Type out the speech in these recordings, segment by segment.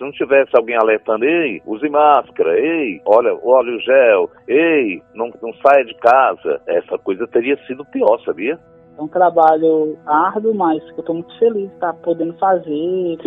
Se não tivesse alguém alertando, ei, use máscara, ei, olha, olha o gel, ei, não, não saia de casa, essa coisa teria sido pior, sabia? É um trabalho árduo, mas eu estou muito feliz de estar podendo fazer.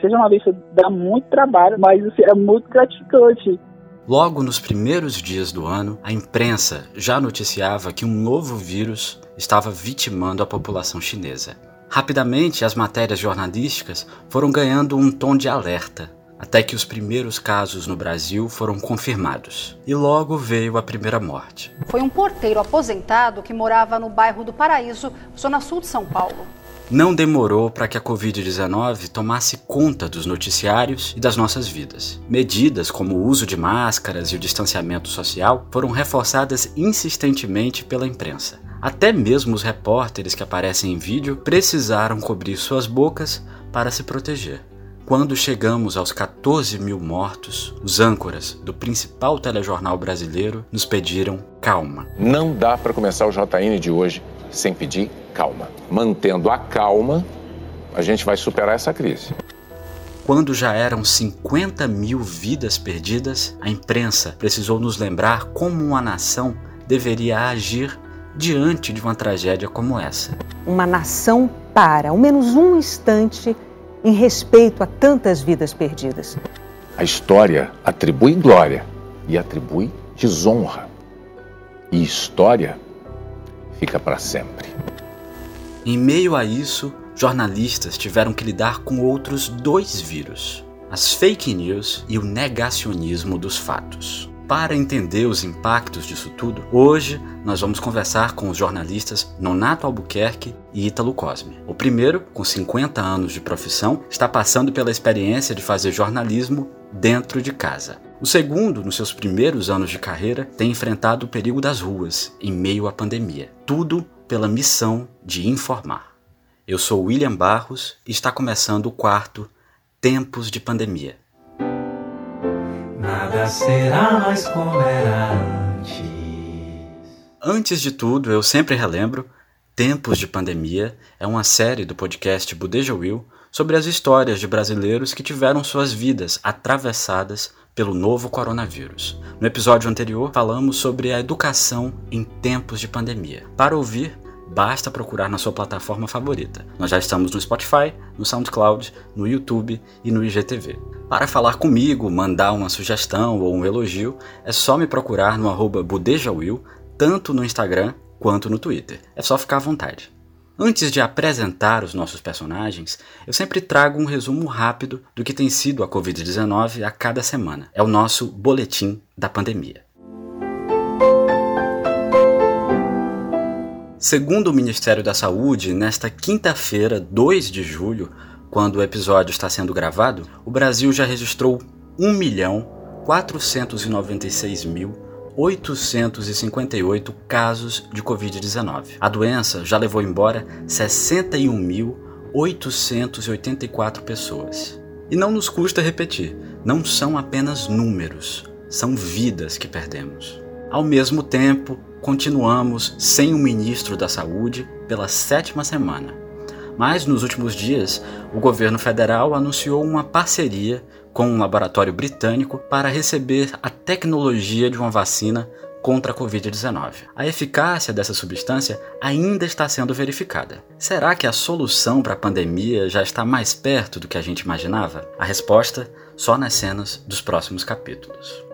Seja uma vez, dá muito trabalho, mas assim, é muito gratificante. Logo nos primeiros dias do ano, a imprensa já noticiava que um novo vírus estava vitimando a população chinesa. Rapidamente, as matérias jornalísticas foram ganhando um tom de alerta, até que os primeiros casos no Brasil foram confirmados. E logo veio a primeira morte. Foi um porteiro aposentado que morava no bairro do Paraíso, zona sul de São Paulo. Não demorou para que a Covid-19 tomasse conta dos noticiários e das nossas vidas. Medidas como o uso de máscaras e o distanciamento social foram reforçadas insistentemente pela imprensa. Até mesmo os repórteres que aparecem em vídeo precisaram cobrir suas bocas para se proteger. Quando chegamos aos 14 mil mortos, os âncoras do principal telejornal brasileiro nos pediram calma. Não dá para começar o JN de hoje sem pedir calma. Mantendo a calma, a gente vai superar essa crise. Quando já eram 50 mil vidas perdidas, a imprensa precisou nos lembrar como uma nação deveria agir diante de uma tragédia como essa. Uma nação para, ao menos um instante, em respeito a tantas vidas perdidas. A história atribui glória e atribui desonra. E história fica para sempre. Em meio a isso, jornalistas tiveram que lidar com outros dois vírus: as fake news e o negacionismo dos fatos. Para entender os impactos disso tudo, hoje nós vamos conversar com os jornalistas Nonato Albuquerque e Ítalo Cosme. O primeiro, com 50 anos de profissão, está passando pela experiência de fazer jornalismo dentro de casa. O segundo, nos seus primeiros anos de carreira, tem enfrentado o perigo das ruas em meio à pandemia. Tudo pela missão de informar. Eu sou William Barros e está começando o quarto Tempos de Pandemia. Nada será mais como era antes. Antes de tudo, eu sempre relembro Tempos de Pandemia é uma série do podcast Budeja Will sobre as histórias de brasileiros que tiveram suas vidas atravessadas pelo novo coronavírus. No episódio anterior, falamos sobre a educação em tempos de pandemia. Para ouvir, basta procurar na sua plataforma favorita. Nós já estamos no Spotify, no SoundCloud, no YouTube e no IGTV. Para falar comigo, mandar uma sugestão ou um elogio, é só me procurar no arroba budejawil, tanto no Instagram quanto no Twitter. É só ficar à vontade. Antes de apresentar os nossos personagens, eu sempre trago um resumo rápido do que tem sido a Covid-19 a cada semana. É o nosso boletim da pandemia. Segundo o Ministério da Saúde, nesta quinta-feira, 2 de julho, quando o episódio está sendo gravado, o Brasil já registrou 1.496.858 casos de Covid-19. A doença já levou embora 61.884 pessoas. E não nos custa repetir, não são apenas números, são vidas que perdemos. Ao mesmo tempo, continuamos sem o ministro da Saúde pela sétima semana. Mas nos últimos dias, o governo federal anunciou uma parceria com um laboratório britânico para receber a tecnologia de uma vacina contra a Covid-19. A eficácia dessa substância ainda está sendo verificada. Será que a solução para a pandemia já está mais perto do que a gente imaginava? A resposta só nas cenas dos próximos capítulos.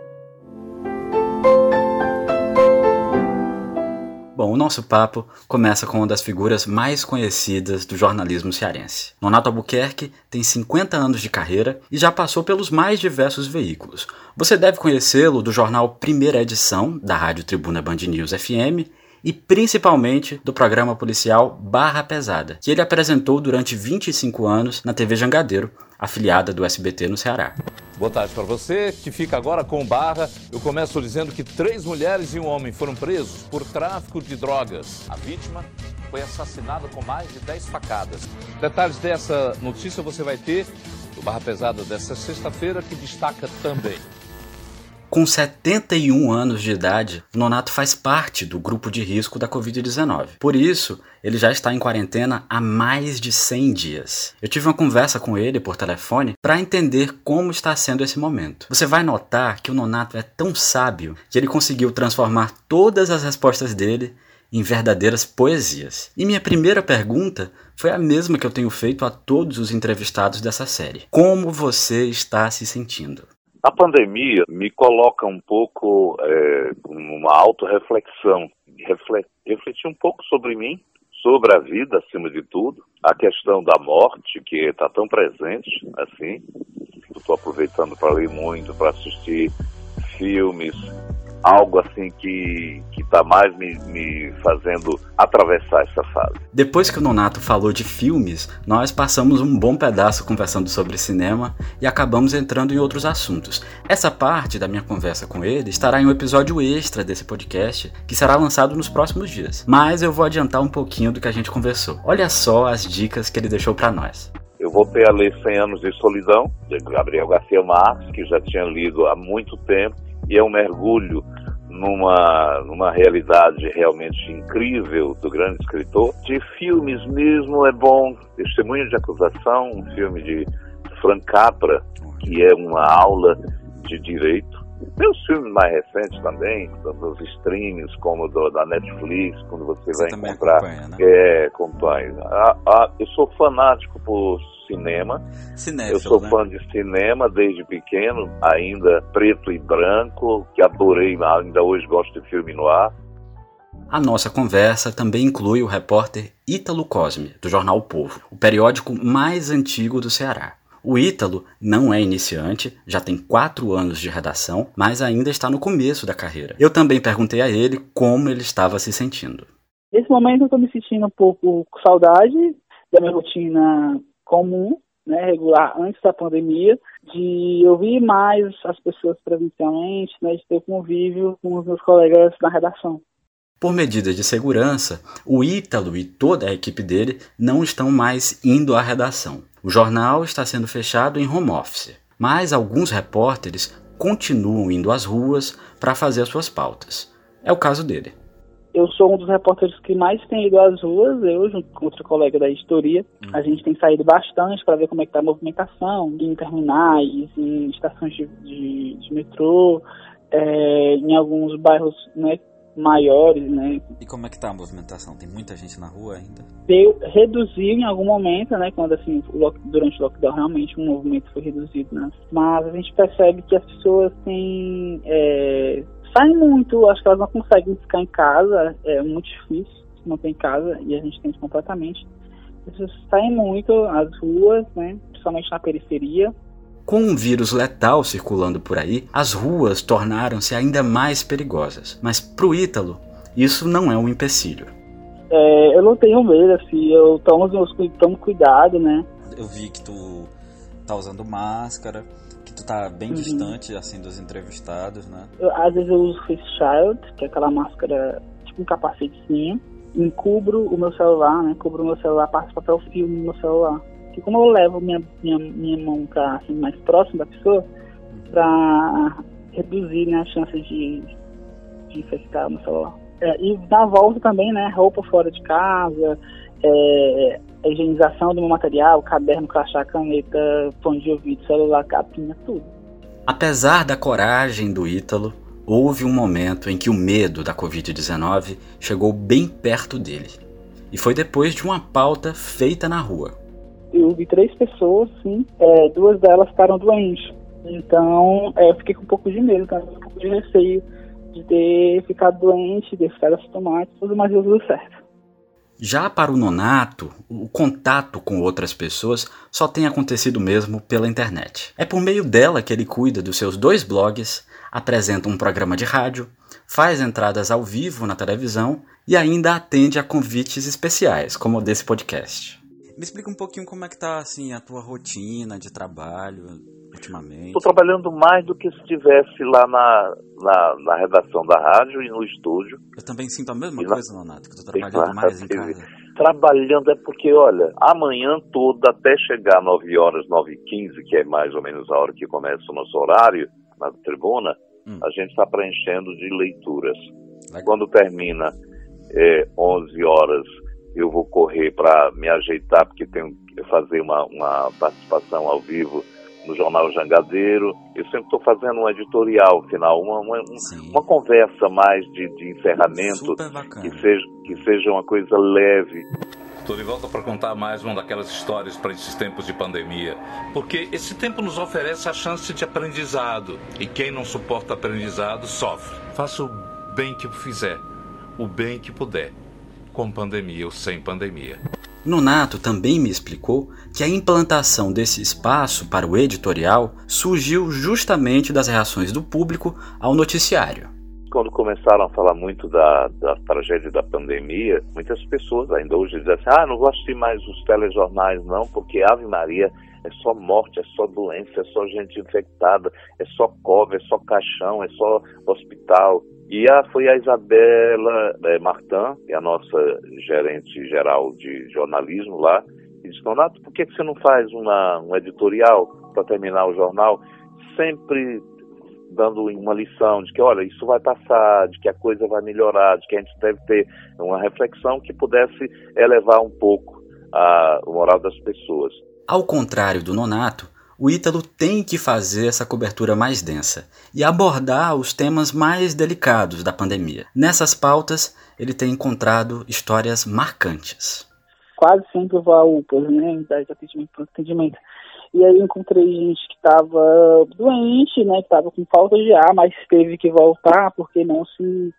Bom, o nosso papo começa com uma das figuras mais conhecidas do jornalismo cearense. Nonato Albuquerque tem 50 anos de carreira e já passou pelos mais diversos veículos. Você deve conhecê-lo do jornal Primeira Edição, da Rádio Tribuna Band News FM, e principalmente do programa policial Barra Pesada, que ele apresentou durante 25 anos na TV Jangadeiro, afiliada do SBT no Ceará. Boa tarde para você que fica agora com Barra. Eu começo dizendo que três mulheres e um homem foram presos por tráfico de drogas. A vítima foi assassinada com mais de 10 facadas. Detalhes dessa notícia você vai ter no Barra Pesada dessa sexta-feira, que destaca também Com 71 anos de idade, Nonato faz parte do grupo de risco da Covid-19. Por isso, ele já está em quarentena há mais de 100 dias. Eu tive uma conversa com ele por telefone para entender como está sendo esse momento. Você vai notar que o Nonato é tão sábio que ele conseguiu transformar todas as respostas dele em verdadeiras poesias. E minha primeira pergunta foi a mesma que eu tenho feito a todos os entrevistados dessa série: Como você está se sentindo? A pandemia me coloca um pouco é, numa autorreflexão, refletir um pouco sobre mim, sobre a vida acima de tudo, a questão da morte que está tão presente assim. Estou aproveitando para ler muito, para assistir filmes, algo assim que está mais me, me fazendo atravessar essa fase. Depois que o Nonato falou de filmes, nós passamos um bom pedaço conversando sobre cinema e acabamos entrando em outros assuntos. Essa parte da minha conversa com ele estará em um episódio extra desse podcast que será lançado nos próximos dias. Mas eu vou adiantar um pouquinho do que a gente conversou. Olha só as dicas que ele deixou para nós. Eu voltei a ler 100 Anos de Solidão, de Gabriel Garcia Marques, que já tinha lido há muito tempo, e é um mergulho numa, numa realidade realmente incrível do grande escritor. De filmes mesmo é bom, Testemunho de Acusação, um filme de Frank Capra, que é uma aula de direito. Tem os filmes mais recentes também, dos streams, como do, da Netflix, quando você, você vai encontrar. Acompanha, né? É, acompanha. Ah, ah, eu sou fanático por cinema. Cinéfilo, eu sou né? fã de cinema desde pequeno, ainda preto e branco, que adorei, ainda hoje gosto de filme no ar. A nossa conversa também inclui o repórter Ítalo Cosme, do jornal o Povo, o periódico mais antigo do Ceará. O Ítalo não é iniciante, já tem quatro anos de redação, mas ainda está no começo da carreira. Eu também perguntei a ele como ele estava se sentindo. Nesse momento eu estou me sentindo um pouco com saudade da minha rotina comum, né, regular antes da pandemia, de ouvir mais as pessoas presencialmente, né, de ter convívio com os meus colegas na redação. Por medidas de segurança, o Ítalo e toda a equipe dele não estão mais indo à redação. O jornal está sendo fechado em home office, mas alguns repórteres continuam indo às ruas para fazer suas pautas. É o caso dele eu sou um dos repórteres que mais tem ido às ruas, eu junto com outro colega da editoria. Hum. A gente tem saído bastante para ver como é que está a movimentação em terminais, em estações de, de, de metrô, é, em alguns bairros né, maiores, né? E como é que está a movimentação? Tem muita gente na rua ainda? Deu, reduziu em algum momento, né? Quando assim, durante o lockdown realmente o movimento foi reduzido, né? Mas a gente percebe que as pessoas têm é, saem muito, acho que elas não conseguem ficar em casa, é muito difícil não tem casa, e a gente tem isso completamente. As pessoas saem muito às ruas, né, principalmente na periferia. Com um vírus letal circulando por aí, as ruas tornaram-se ainda mais perigosas. Mas para o Ítalo, isso não é um empecilho. É, eu não tenho medo, assim, eu tomo, tomo cuidado, né? Eu vi que tu tá usando máscara, tu tá bem uhum. distante, assim, dos entrevistados, né? Eu, às vezes eu uso Face Child, que é aquela máscara, tipo um capacetezinho, encubro o meu celular, né? Cubro o meu celular, passo papel filme no meu celular. Que como eu levo minha, minha, minha mão pra, assim, mais próximo da pessoa, uhum. pra reduzir né, a chance de, de infectar o meu celular. É, e na volta também, né? Roupa fora de casa, é, a higienização do meu material, caderno, crachá, caneta, fone de ouvido, celular, capinha, tudo. Apesar da coragem do Ítalo, houve um momento em que o medo da Covid-19 chegou bem perto dele. E foi depois de uma pauta feita na rua. Eu vi três pessoas, sim, é, duas delas ficaram doentes. Então, é, eu fiquei com um pouco de medo, tá? um pouco de receio de ter ficado doente, de ter ficado assintomático, mas deu tudo certo. Já para o nonato, o contato com outras pessoas só tem acontecido mesmo pela internet. É por meio dela que ele cuida dos seus dois blogs, apresenta um programa de rádio, faz entradas ao vivo na televisão e ainda atende a convites especiais, como o desse podcast. Me explica um pouquinho como é que tá assim a tua rotina de trabalho ultimamente. Estou trabalhando mais do que se estivesse lá na, na, na, redação da rádio e no estúdio. Eu também sinto a mesma e coisa, Nonato, que estou trabalhando mais em casa. Trabalhando é porque, olha, amanhã toda até chegar 9 horas, 9 e 15, que é mais ou menos a hora que começa o nosso horário na tribuna, hum. a gente está preenchendo de leituras. Legal. Quando termina é, 11 horas, eu vou correr para me ajeitar, porque tenho que fazer uma, uma participação ao vivo no Jornal Jangadeiro. Eu sempre estou fazendo um editorial final, uma, uma, uma conversa mais de, de encerramento que seja, que seja uma coisa leve. Estou de volta para contar mais uma daquelas histórias para esses tempos de pandemia. Porque esse tempo nos oferece a chance de aprendizado. E quem não suporta aprendizado sofre. Faça o bem que fizer, o bem que puder, com pandemia ou sem pandemia. Nonato também me explicou que a implantação desse espaço para o editorial surgiu justamente das reações do público ao noticiário. Quando começaram a falar muito da, da tragédia da pandemia, muitas pessoas ainda hoje dizem assim, ah, não vou assistir mais os telejornais não, porque Ave Maria é só morte, é só doença, é só gente infectada, é só cova, é só caixão, é só hospital. E a, foi a Isabela é, que é a nossa gerente geral de jornalismo lá, e disse, Donato, por que, que você não faz uma, um editorial para terminar o jornal? Sempre dando uma lição de que, olha, isso vai passar, de que a coisa vai melhorar, de que a gente deve ter uma reflexão que pudesse elevar um pouco a, o moral das pessoas. Ao contrário do Nonato, o Ítalo tem que fazer essa cobertura mais densa e abordar os temas mais delicados da pandemia. Nessas pautas, ele tem encontrado histórias marcantes. Quase sempre eu vou a UPAs, né, de atendimento, atendimento. E aí encontrei gente que estava doente, né, que estava com falta de ar, mas teve que voltar porque não se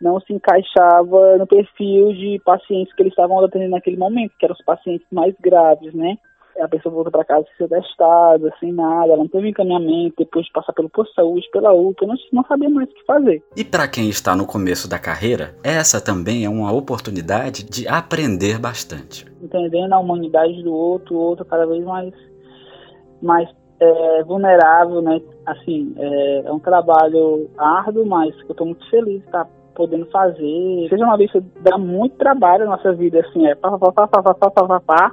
não se encaixava no perfil de pacientes que eles estavam atendendo naquele momento, que eram os pacientes mais graves, né? A pessoa volta para casa sem testada, sem nada, ela não teve encaminhamento, depois de passar pelo posto de saúde, pela UPA, não, não sabia mais o que fazer. E para quem está no começo da carreira, essa também é uma oportunidade de aprender bastante. Entendendo a humanidade do outro, o outro cada vez mais, mais é, vulnerável, né? Assim, é, é, um trabalho árduo, mas eu estou muito feliz de estar podendo fazer. Seja uma vez que dá muito trabalho na nossa vida, assim, é pá, pá, pá, pá, pá, pá, pá, pá, pá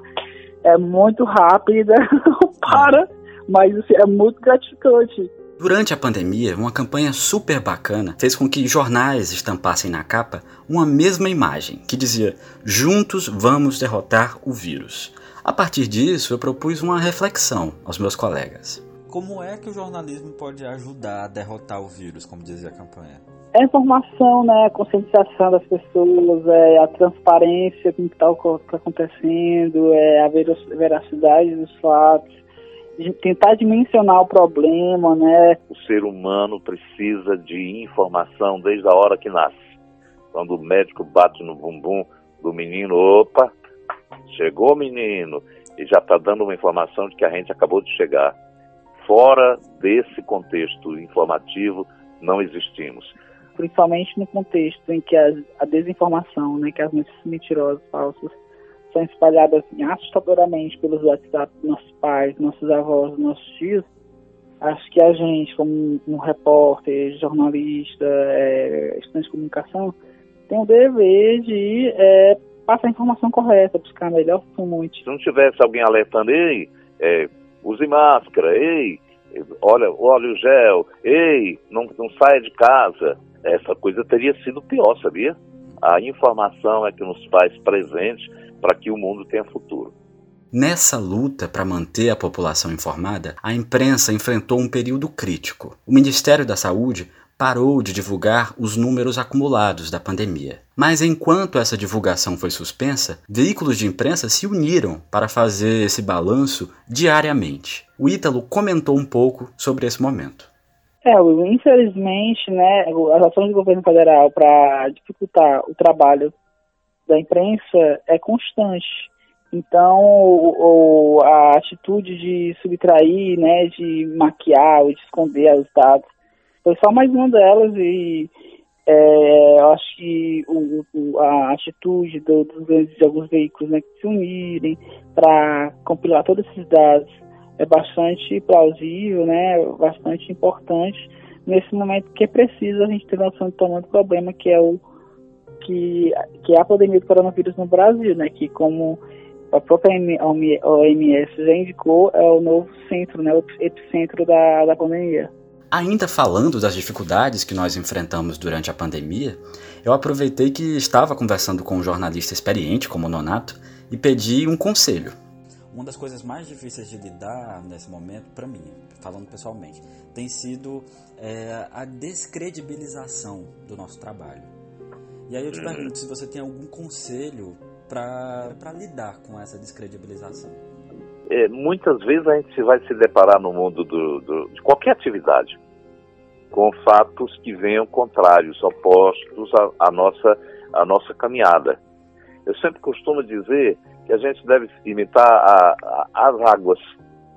é muito rápida, para, mas assim, é muito gratificante. Durante a pandemia, uma campanha super bacana fez com que jornais estampassem na capa uma mesma imagem, que dizia: Juntos vamos derrotar o vírus. A partir disso, eu propus uma reflexão aos meus colegas. Como é que o jornalismo pode ajudar a derrotar o vírus, como dizia a campanha? É informação, né, a conscientização das pessoas, é a transparência com o que está tá acontecendo, é a veracidade dos fatos, tentar dimensionar o problema, né. O ser humano precisa de informação desde a hora que nasce. Quando o médico bate no bumbum do menino, opa, chegou o menino, e já está dando uma informação de que a gente acabou de chegar. Fora desse contexto informativo, não existimos principalmente no contexto em que a, desinformação, né, que as notícias mentirosas, falsas, são espalhadas assim, assustadoramente pelos WhatsApp dos nossos pais, nossos avós, nossos tios, acho que a gente, como um repórter, jornalista, é, estudante de comunicação, tem o dever de é, passar a informação correta, buscar a melhor fonte. Se não tivesse alguém alertando, ei, é, use máscara, ei, olha, olha o gel, ei, não, não saia de casa, essa coisa teria sido pior, sabia? A informação é que nos faz presente para que o mundo tenha futuro. Nessa luta para manter a população informada, a imprensa enfrentou um período crítico. O Ministério da Saúde parou de divulgar os números acumulados da pandemia. Mas enquanto essa divulgação foi suspensa, veículos de imprensa se uniram para fazer esse balanço diariamente. O Ítalo comentou um pouco sobre esse momento. É, infelizmente, né, as ações do governo federal para dificultar o trabalho da imprensa é constante. Então, o, a atitude de subtrair, né, de maquiar ou de esconder os dados foi só mais uma delas e é, eu acho que o, o, a atitude do, dos, de alguns veículos né, que se unirem para compilar todos esses dados é bastante plausível, né, bastante importante nesse momento que é preciso a gente ter noção do tamanho do problema que é o que, que é a pandemia do coronavírus no Brasil, né, que como a própria OMS já indicou, é o novo centro, né, o epicentro da, da pandemia. Ainda falando das dificuldades que nós enfrentamos durante a pandemia, eu aproveitei que estava conversando com um jornalista experiente como o Nonato e pedi um conselho. Uma das coisas mais difíceis de lidar nesse momento, para mim, falando pessoalmente, tem sido é, a descredibilização do nosso trabalho. E aí eu te pergunto se você tem algum conselho para lidar com essa descredibilização. É, muitas vezes a gente vai se deparar no mundo do, do, de qualquer atividade com fatos que venham contrários, opostos à, à, nossa, à nossa caminhada. Eu sempre costumo dizer a gente deve imitar a, a, as águas.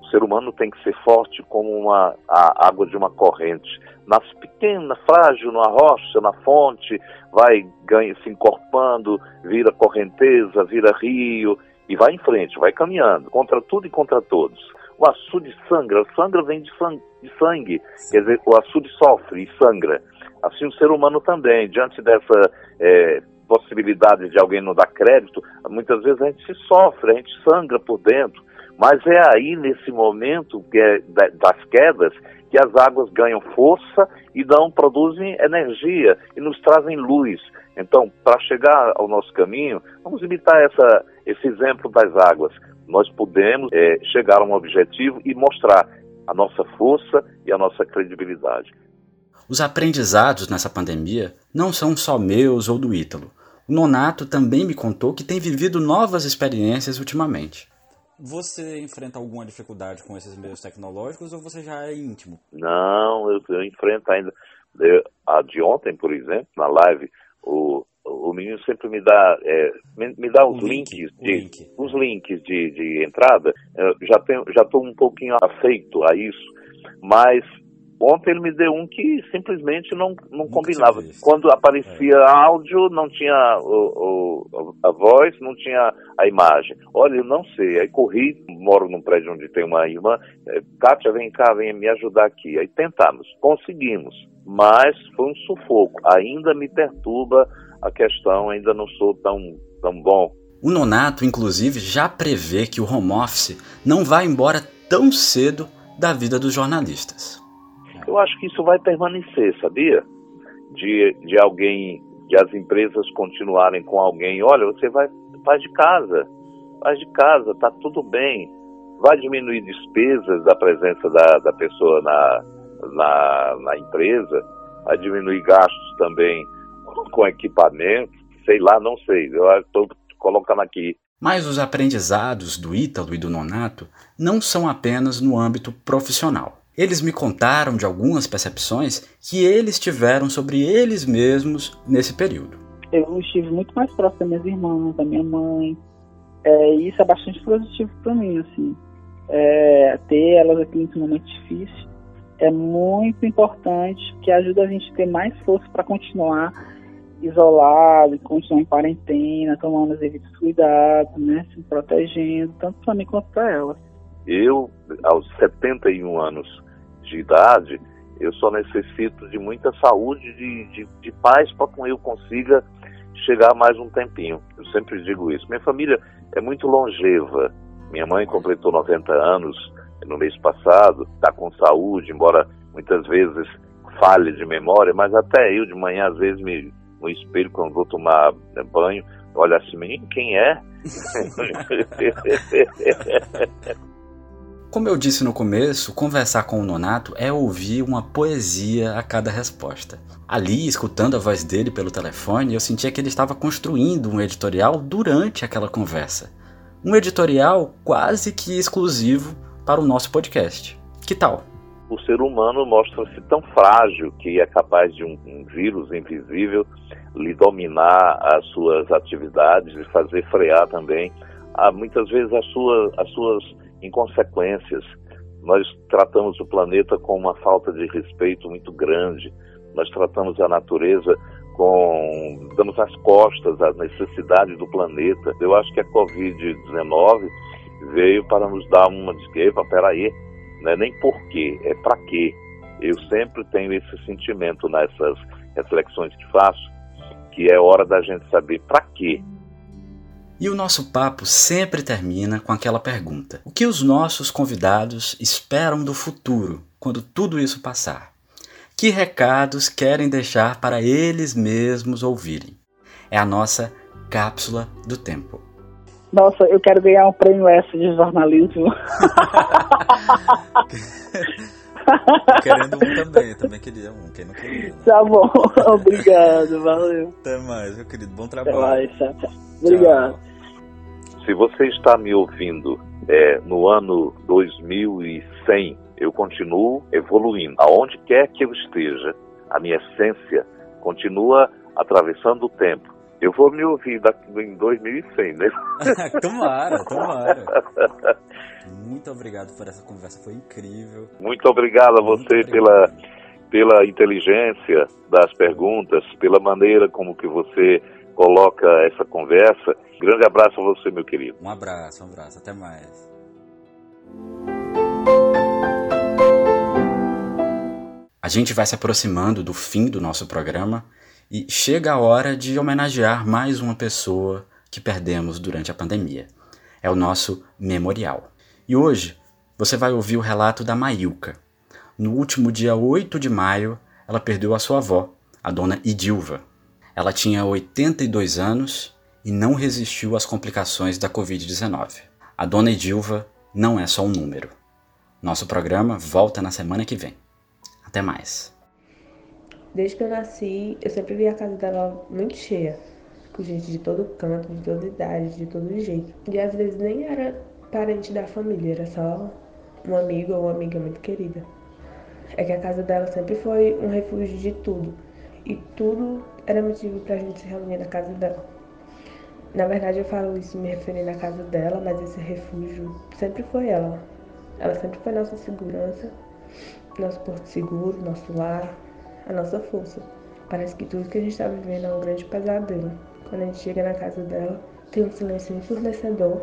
O ser humano tem que ser forte como uma, a água de uma corrente. Nasce pequena, frágil, numa rocha, na fonte, vai ganha, se encorpando, vira correnteza, vira rio e vai em frente, vai caminhando, contra tudo e contra todos. O açude sangra, sangra vem de sangue, de sangue, quer dizer, o açude sofre e sangra. Assim o ser humano também, diante dessa é, possibilidade de alguém não dar crédito, muitas vezes a gente se sofre, a gente sangra por dentro. Mas é aí, nesse momento que é das quedas, que as águas ganham força e dão, produzem energia e nos trazem luz. Então, para chegar ao nosso caminho, vamos imitar essa, esse exemplo das águas. Nós podemos é, chegar a um objetivo e mostrar a nossa força e a nossa credibilidade. Os aprendizados nessa pandemia não são só meus ou do Ítalo. O Nonato também me contou que tem vivido novas experiências ultimamente. Você enfrenta alguma dificuldade com esses meios tecnológicos ou você já é íntimo? Não, eu, eu enfrento ainda. Eu, a de ontem, por exemplo, na live, o, o menino sempre me dá, é, me, me, dá os links, link, de, link. os links de, de entrada. Eu já tenho, já estou um pouquinho afeito a isso, mas Ontem ele me deu um que simplesmente não, não combinava. Quando aparecia é. áudio, não tinha o, o, a voz, não tinha a imagem. Olha, eu não sei. Aí corri, moro num prédio onde tem uma irmã. É, Kátia, vem cá, vem me ajudar aqui. Aí tentamos, conseguimos. Mas foi um sufoco. Ainda me perturba a questão, ainda não sou tão, tão bom. O Nonato, inclusive, já prevê que o home office não vai embora tão cedo da vida dos jornalistas. Eu acho que isso vai permanecer, sabia? De, de alguém, de as empresas continuarem com alguém, olha, você vai, faz de casa, faz de casa, tá tudo bem. Vai diminuir despesas da presença da, da pessoa na, na, na empresa, vai diminuir gastos também com equipamento, sei lá, não sei, eu estou colocando aqui. Mas os aprendizados do Ítalo e do Nonato não são apenas no âmbito profissional. Eles me contaram de algumas percepções que eles tiveram sobre eles mesmos nesse período. Eu estive muito mais próximo das minhas irmãs, da minha mãe. É, isso é bastante positivo para mim, assim. É, ter elas aqui nesse momento difícil é muito importante, que ajuda a gente a ter mais força para continuar isolado, continuar em quarentena, tomando os devidos cuidados, né, se protegendo, tanto para mim quanto para elas. Eu, aos 71 anos de idade, eu só necessito de muita saúde, de, de, de paz para que eu consiga chegar mais um tempinho. Eu sempre digo isso. Minha família é muito longeva. Minha mãe completou 90 anos no mês passado, está com saúde, embora muitas vezes falhe de memória, mas até eu de manhã, às vezes, me, no espelho, quando vou tomar banho, olha assim, menino, quem é? Como eu disse no começo, conversar com o Nonato é ouvir uma poesia a cada resposta. Ali, escutando a voz dele pelo telefone, eu sentia que ele estava construindo um editorial durante aquela conversa. Um editorial quase que exclusivo para o nosso podcast. Que tal? O ser humano mostra-se tão frágil que é capaz de um, vírus invisível lhe dominar as suas atividades e fazer frear também, a, muitas vezes, as suas, as suas inconsequências. Nós tratamos o planeta com uma falta de respeito muito grande. Nós tratamos a natureza com damos as costas às necessidades do planeta. Eu acho que a Covid-19 veio para nos dar uma desculpa, peraí, não é nem por quê, é para quê. Eu sempre tenho esse sentimento nessas reflexões que faço, que é hora da gente saber para quê e o nosso papo sempre termina com aquela pergunta: o que os nossos convidados esperam do futuro quando tudo isso passar? que recados querem deixar para eles mesmos ouvirem. É a nossa cápsula do tempo. Nossa, eu quero ganhar um prêmio essa de jornalismo. Querendo um também, eu também queria um, quem não queria. Né? Tá bom, obrigado, valeu. Até mais, meu querido, bom trabalho. Até mais, tchau, tchau. Obrigado. Se você está me ouvindo é, no ano 2100, eu continuo evoluindo. Aonde quer que eu esteja, a minha essência continua atravessando o tempo. Eu vou me ouvir daqui em 2100, né? tomara, tomara. Muito obrigado por essa conversa, foi incrível. Muito obrigado a você obrigado. pela pela inteligência das perguntas, pela maneira como que você coloca essa conversa. Grande abraço a você, meu querido. Um abraço, um abraço, até mais. A gente vai se aproximando do fim do nosso programa e chega a hora de homenagear mais uma pessoa que perdemos durante a pandemia. É o nosso memorial. E hoje você vai ouvir o relato da Mailca. No último dia 8 de maio, ela perdeu a sua avó, a dona Idilva. Ela tinha 82 anos e não resistiu às complicações da Covid-19. A dona Idilva não é só um número. Nosso programa volta na semana que vem. Até mais. Desde que eu nasci, eu sempre vi a casa dela muito cheia, com gente de todo canto, de toda idade, de todo jeito. E às vezes nem era parente da família, era só um amigo ou uma amiga muito querida. É que a casa dela sempre foi um refúgio de tudo. E tudo era motivo pra gente se reunir na casa dela. Na verdade, eu falo isso me referindo à casa dela, mas esse refúgio sempre foi ela. Ela sempre foi nossa segurança, nosso porto seguro, nosso lar, a nossa força. Parece que tudo que a gente está vivendo é um grande pesadelo. Quando a gente chega na casa dela, tem um silêncio ensurdecedor,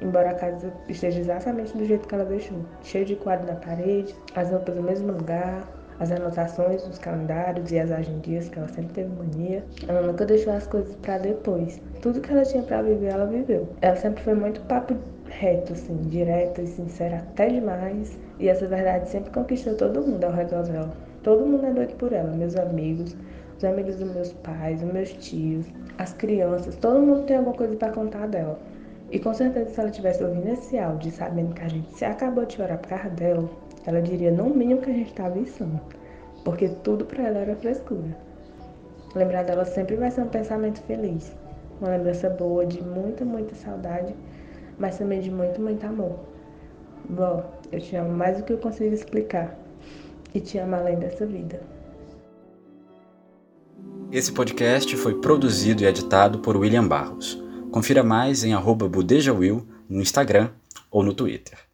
embora a casa esteja exatamente do jeito que ela deixou. Cheio de quadro na parede, as roupas no mesmo lugar, as anotações nos calendários e as agendias que ela sempre teve mania. Ela nunca deixou as coisas para depois. Tudo que ela tinha para viver, ela viveu. Ela sempre foi muito papo reto, assim, direta e sincera até demais. E essa verdade sempre conquistou todo mundo ao redor dela. Todo mundo é doido por ela, meus amigos, os amigos dos meus pais, os meus tios, as crianças, todo mundo tem alguma coisa para contar dela. E com certeza se ela tivesse ouvindo esse áudio, sabendo que a gente se acabou de chorar por causa dela, ela diria no mínimo que a gente estava insano. Porque tudo para ela era frescura. Lembrar dela sempre vai ser um pensamento feliz. Uma lembrança boa de muita, muita saudade, mas também de muito, muito amor. Bom, eu te amo mais do que eu consigo explicar e te amo além dessa vida. Esse podcast foi produzido e editado por William Barros. Confira mais em arroba no Instagram ou no Twitter.